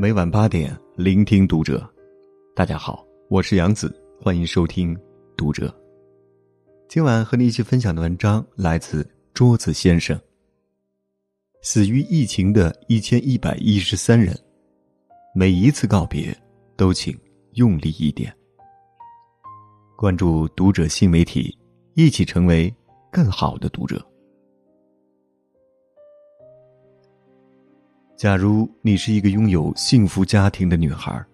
每晚八点，聆听读者。大家好，我是杨子，欢迎收听读者。今晚和你一起分享的文章来自桌子先生。死于疫情的一千一百一十三人，每一次告别，都请用力一点。关注读者新媒体，一起成为更好的读者。假如你是一个拥有幸福家庭的女孩，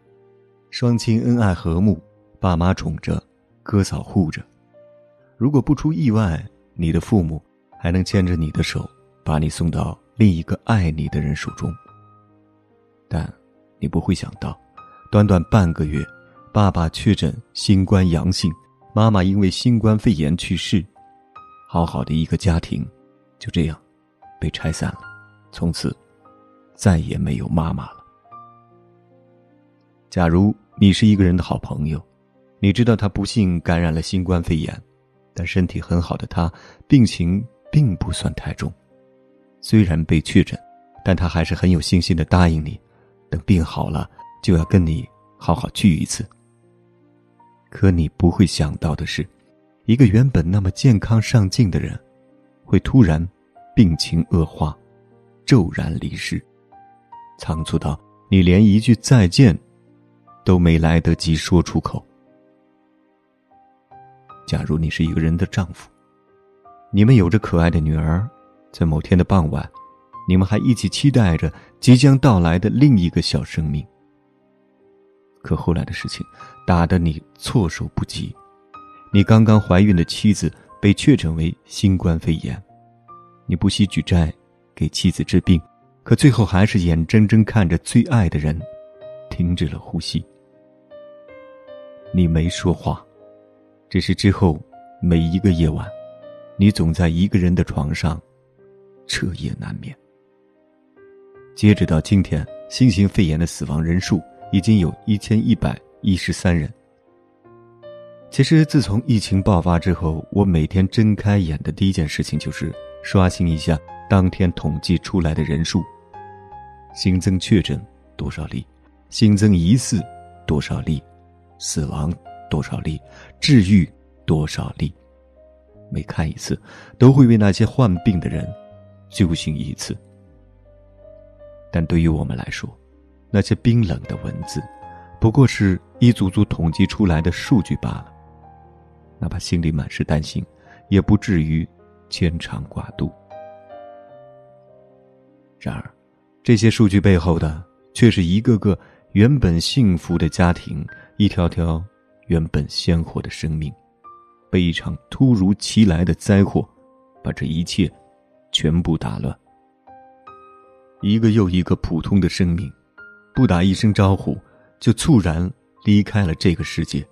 双亲恩爱和睦，爸妈宠着，哥嫂护着。如果不出意外，你的父母还能牵着你的手，把你送到另一个爱你的人手中。但你不会想到，短短半个月，爸爸确诊新冠阳性，妈妈因为新冠肺炎去世，好好的一个家庭，就这样被拆散了，从此。再也没有妈妈了。假如你是一个人的好朋友，你知道他不幸感染了新冠肺炎，但身体很好的他病情并不算太重，虽然被确诊，但他还是很有信心的答应你，等病好了就要跟你好好聚一次。可你不会想到的是，一个原本那么健康上进的人，会突然病情恶化，骤然离世。仓促到你连一句再见都没来得及说出口。假如你是一个人的丈夫，你们有着可爱的女儿，在某天的傍晚，你们还一起期待着即将到来的另一个小生命。可后来的事情打得你措手不及，你刚刚怀孕的妻子被确诊为新冠肺炎，你不惜举债给妻子治病。可最后还是眼睁睁看着最爱的人停止了呼吸。你没说话，只是之后每一个夜晚，你总在一个人的床上彻夜难眠。截止到今天，新型肺炎的死亡人数已经有一千一百一十三人。其实自从疫情爆发之后，我每天睁开眼的第一件事情就是刷新一下当天统计出来的人数。新增确诊多少例？新增疑似多少例？死亡多少例？治愈多少例？每看一次，都会为那些患病的人揪心一次。但对于我们来说，那些冰冷的文字，不过是一组组统计出来的数据罢了。哪怕心里满是担心，也不至于牵肠挂肚。然而。这些数据背后的，却是一个个原本幸福的家庭，一条条原本鲜活的生命，被一场突如其来的灾祸，把这一切全部打乱。一个又一个普通的生命，不打一声招呼，就猝然离开了这个世界。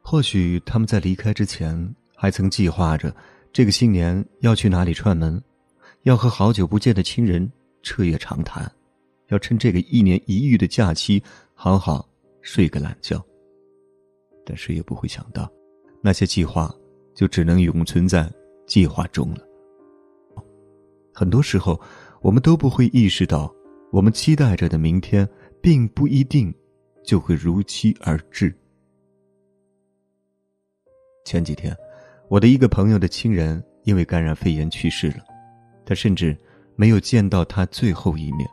或许他们在离开之前，还曾计划着这个新年要去哪里串门。要和好久不见的亲人彻夜长谈，要趁这个一年一遇的假期好好睡个懒觉。但谁也不会想到，那些计划就只能永存在计划中了。很多时候，我们都不会意识到，我们期待着的明天，并不一定就会如期而至。前几天，我的一个朋友的亲人因为感染肺炎去世了。他甚至没有见到他最后一面。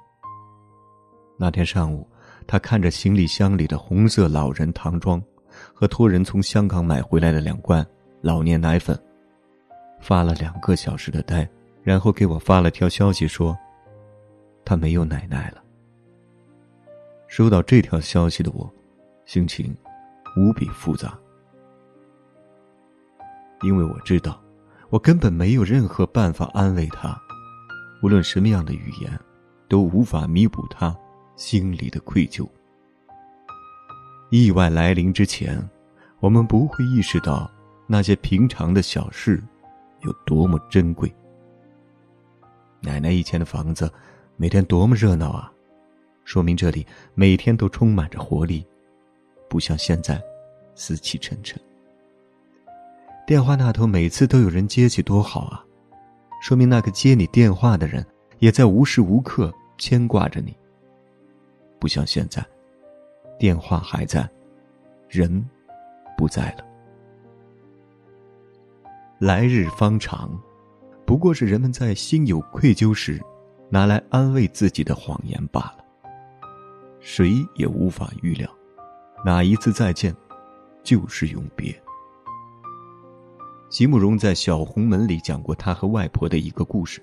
那天上午，他看着行李箱里的红色老人唐装，和托人从香港买回来的两罐老年奶粉，发了两个小时的呆，然后给我发了条消息说：“他没有奶奶了。”收到这条消息的我，心情无比复杂，因为我知道。我根本没有任何办法安慰他，无论什么样的语言，都无法弥补他心里的愧疚。意外来临之前，我们不会意识到那些平常的小事有多么珍贵。奶奶以前的房子每天多么热闹啊，说明这里每天都充满着活力，不像现在死气沉沉。电话那头每次都有人接起，多好啊！说明那个接你电话的人也在无时无刻牵挂着你，不像现在，电话还在，人不在了。来日方长，不过是人们在心有愧疚时，拿来安慰自己的谎言罢了。谁也无法预料，哪一次再见，就是永别。席慕容在《小红门》里讲过他和外婆的一个故事，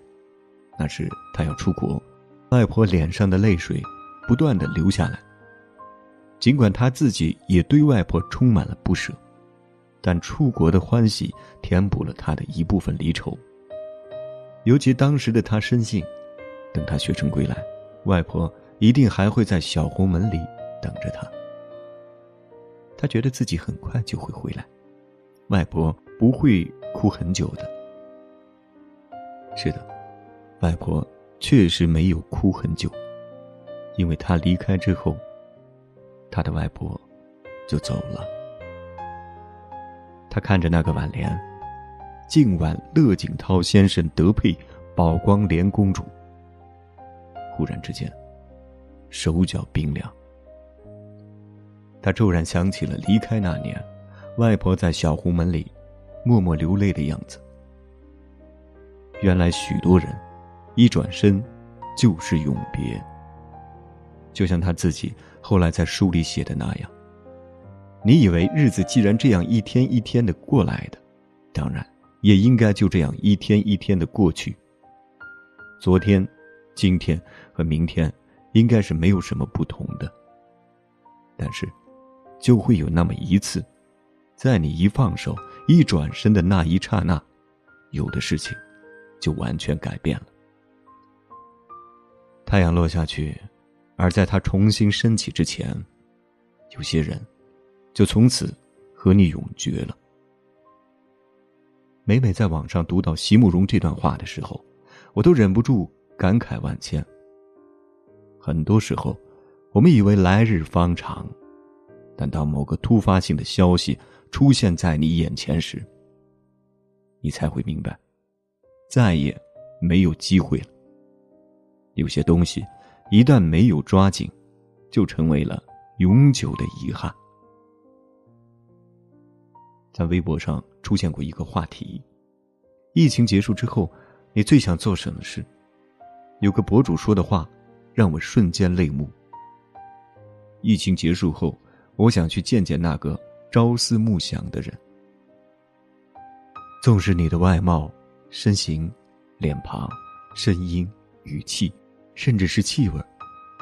那是他要出国，外婆脸上的泪水不断的流下来。尽管他自己也对外婆充满了不舍，但出国的欢喜填补了他的一部分离愁。尤其当时的他深信，等他学成归来，外婆。一定还会在小红门里等着他。他觉得自己很快就会回来，外婆不会哭很久的。是的，外婆确实没有哭很久，因为他离开之后，他的外婆就走了。他看着那个挽联：“敬挽乐景涛先生德配宝光莲公主。”忽然之间。手脚冰凉，他骤然想起了离开那年，外婆在小红门里默默流泪的样子。原来许多人一转身就是永别，就像他自己后来在书里写的那样。你以为日子既然这样一天一天的过来的，当然也应该就这样一天一天的过去。昨天、今天和明天。应该是没有什么不同的，但是，就会有那么一次，在你一放手、一转身的那一刹那，有的事情就完全改变了。太阳落下去，而在它重新升起之前，有些人就从此和你永绝了。每每在网上读到席慕容这段话的时候，我都忍不住感慨万千。很多时候，我们以为来日方长，但当某个突发性的消息出现在你眼前时，你才会明白，再也没有机会了。有些东西一旦没有抓紧，就成为了永久的遗憾。在微博上出现过一个话题：疫情结束之后，你最想做什么事？有个博主说的话。让我瞬间泪目。疫情结束后，我想去见见那个朝思暮想的人。纵使你的外貌、身形、脸庞、声音、语气，甚至是气味，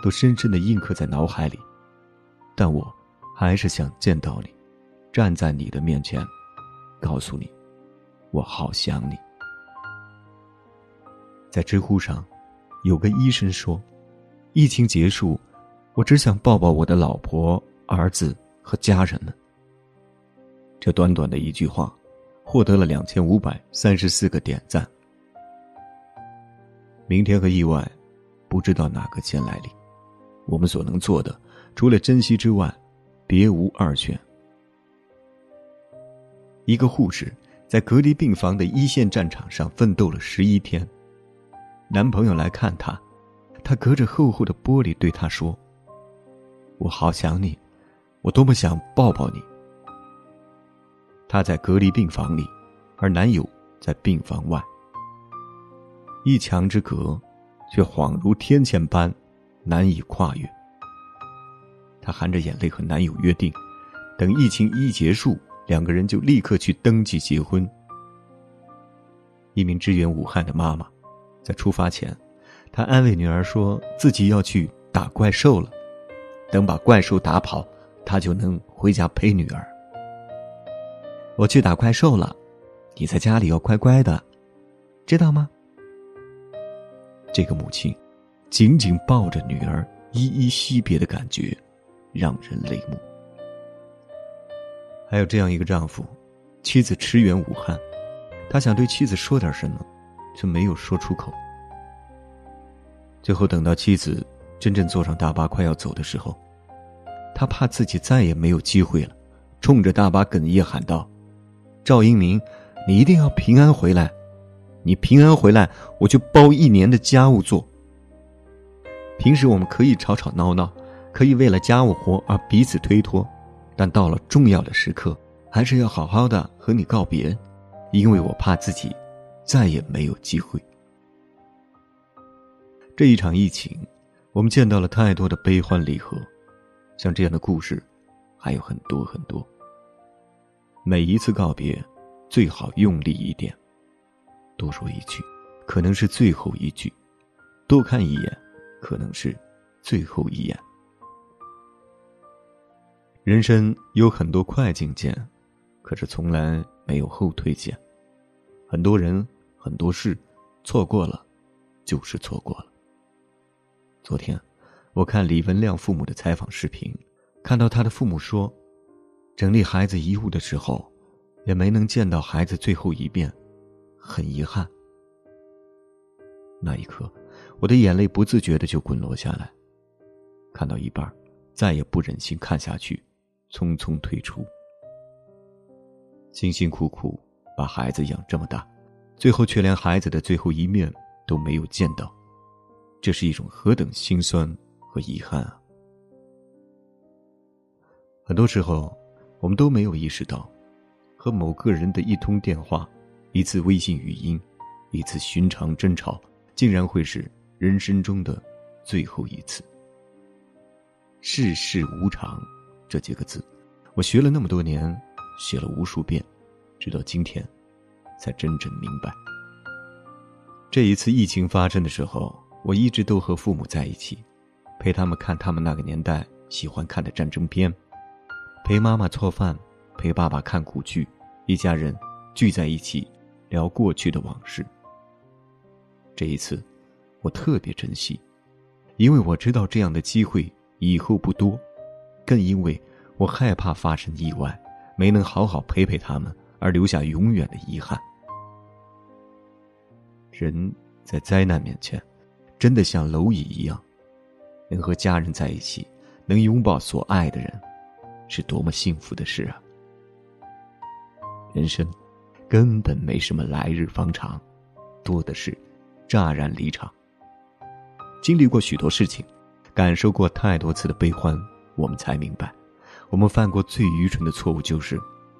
都深深的印刻在脑海里，但我还是想见到你，站在你的面前，告诉你，我好想你。在知乎上，有个医生说。疫情结束，我只想抱抱我的老婆、儿子和家人们。这短短的一句话，获得了两千五百三十四个点赞。明天和意外，不知道哪个先来临。我们所能做的，除了珍惜之外，别无二选。一个护士在隔离病房的一线战场上奋斗了十一天，男朋友来看她。她隔着厚厚的玻璃对他说：“我好想你，我多么想抱抱你。”她在隔离病房里，而男友在病房外，一墙之隔，却恍如天堑般难以跨越。她含着眼泪和男友约定，等疫情一结束，两个人就立刻去登记结婚。一名支援武汉的妈妈，在出发前。她安慰女儿说：“自己要去打怪兽了，等把怪兽打跑，她就能回家陪女儿。我去打怪兽了，你在家里要乖乖的，知道吗？”这个母亲紧紧抱着女儿依依惜别的感觉，让人泪目。还有这样一个丈夫，妻子驰援武汉，他想对妻子说点什么，却没有说出口。最后等到妻子真正坐上大巴快要走的时候，他怕自己再也没有机会了，冲着大巴哽咽喊道：“赵英明，你一定要平安回来！你平安回来，我就包一年的家务做。平时我们可以吵吵闹闹，可以为了家务活而彼此推脱，但到了重要的时刻，还是要好好的和你告别，因为我怕自己再也没有机会。这一场疫情，我们见到了太多的悲欢离合，像这样的故事还有很多很多。每一次告别，最好用力一点，多说一句，可能是最后一句；多看一眼，可能是最后一眼。人生有很多快进键，可是从来没有后退键。很多人，很多事，错过了，就是错过了。昨天，我看李文亮父母的采访视频，看到他的父母说，整理孩子遗物的时候，也没能见到孩子最后一遍，很遗憾。那一刻，我的眼泪不自觉的就滚落下来。看到一半，再也不忍心看下去，匆匆退出。辛辛苦苦把孩子养这么大，最后却连孩子的最后一面都没有见到。这是一种何等心酸和遗憾啊！很多时候，我们都没有意识到，和某个人的一通电话、一次微信语音、一次寻常争吵，竟然会是人生中的最后一次。世事无常，这几个字，我学了那么多年，写了无数遍，直到今天，才真正明白。这一次疫情发生的时候。我一直都和父母在一起，陪他们看他们那个年代喜欢看的战争片，陪妈妈做饭，陪爸爸看古剧，一家人聚在一起聊过去的往事。这一次，我特别珍惜，因为我知道这样的机会以后不多，更因为我害怕发生意外，没能好好陪陪他们，而留下永远的遗憾。人在灾难面前。真的像蝼蚁一样，能和家人在一起，能拥抱所爱的人，是多么幸福的事啊！人生根本没什么来日方长，多的是乍然离场。经历过许多事情，感受过太多次的悲欢，我们才明白，我们犯过最愚蠢的错误，就是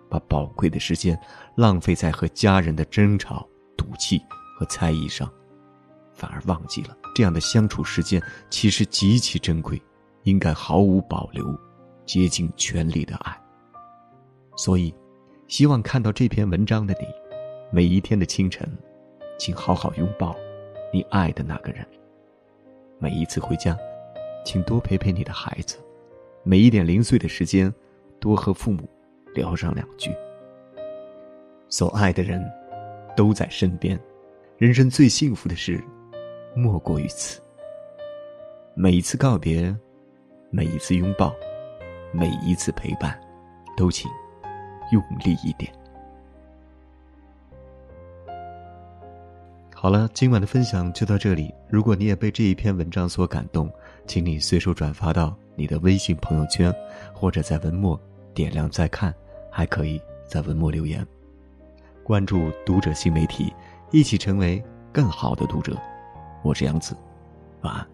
把宝贵的时间浪费在和家人的争吵、赌气和猜疑上。反而忘记了，这样的相处时间其实极其珍贵，应该毫无保留、竭尽全力的爱。所以，希望看到这篇文章的你，每一天的清晨，请好好拥抱你爱的那个人。每一次回家，请多陪陪你的孩子；每一点零碎的时间，多和父母聊上两句。所爱的人，都在身边。人生最幸福的事。莫过于此。每一次告别，每一次拥抱，每一次陪伴，都请用力一点。好了，今晚的分享就到这里。如果你也被这一篇文章所感动，请你随手转发到你的微信朋友圈，或者在文末点亮再看，还可以在文末留言。关注读者新媒体，一起成为更好的读者。我是杨子，晚安。